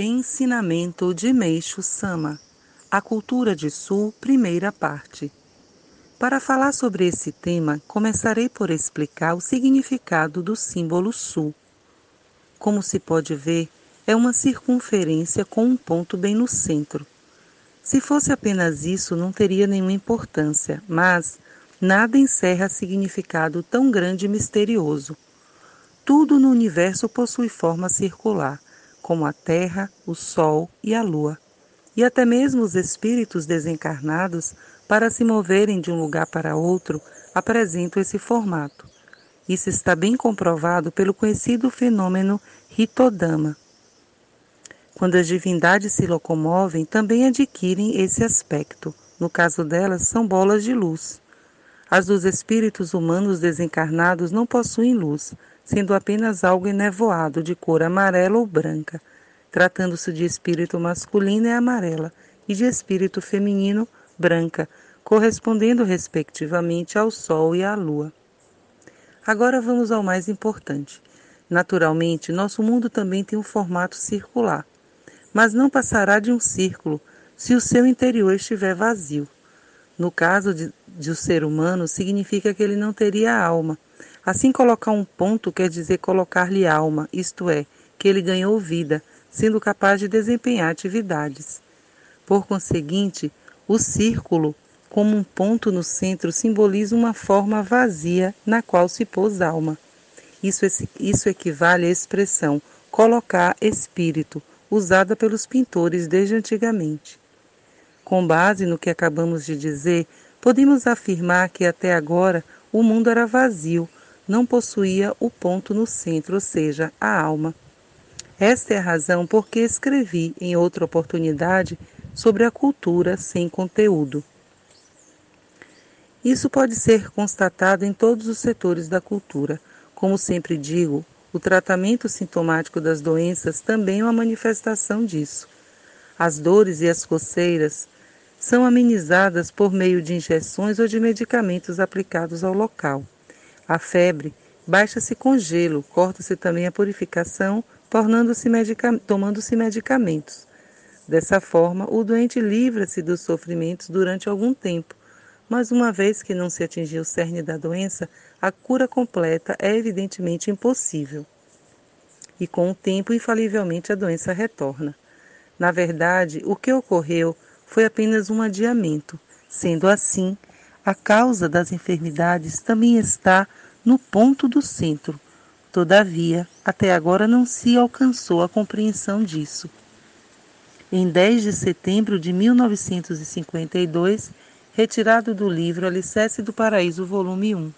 Ensinamento de Meixo Sama A Cultura de Sul, primeira parte. Para falar sobre esse tema, começarei por explicar o significado do símbolo Sul. Como se pode ver, é uma circunferência com um ponto bem no centro. Se fosse apenas isso, não teria nenhuma importância, mas nada encerra significado tão grande e misterioso. Tudo no universo possui forma circular como a terra, o sol e a lua, e até mesmo os espíritos desencarnados, para se moverem de um lugar para outro, apresentam esse formato. Isso está bem comprovado pelo conhecido fenômeno Hitodama. Quando as divindades se locomovem, também adquirem esse aspecto. No caso delas, são bolas de luz. As dos espíritos humanos desencarnados não possuem luz, sendo apenas algo enevoado de cor amarela ou branca. Tratando-se de espírito masculino é amarela e de espírito feminino branca, correspondendo respectivamente ao Sol e à Lua. Agora vamos ao mais importante. Naturalmente, nosso mundo também tem um formato circular, mas não passará de um círculo se o seu interior estiver vazio. No caso de, de o ser humano, significa que ele não teria alma, Assim, colocar um ponto quer dizer colocar-lhe alma, isto é, que ele ganhou vida, sendo capaz de desempenhar atividades. Por conseguinte, o círculo, como um ponto no centro, simboliza uma forma vazia na qual se pôs alma. Isso, isso equivale à expressão colocar espírito, usada pelos pintores desde antigamente. Com base no que acabamos de dizer, podemos afirmar que até agora o mundo era vazio, não possuía o ponto no centro, ou seja, a alma. Esta é a razão por que escrevi em outra oportunidade sobre a cultura sem conteúdo. Isso pode ser constatado em todos os setores da cultura. Como sempre digo, o tratamento sintomático das doenças também é uma manifestação disso. As dores e as coceiras são amenizadas por meio de injeções ou de medicamentos aplicados ao local. A febre baixa-se com gelo, corta-se também a purificação, tornando-se medica tomando-se medicamentos. Dessa forma, o doente livra-se dos sofrimentos durante algum tempo, mas uma vez que não se atingiu o cerne da doença, a cura completa é evidentemente impossível. E com o tempo, infalivelmente, a doença retorna. Na verdade, o que ocorreu foi apenas um adiamento. Sendo assim, a causa das enfermidades também está no ponto do centro. Todavia, até agora não se alcançou a compreensão disso. Em 10 de setembro de 1952, retirado do livro Alicerce do Paraíso, volume 1.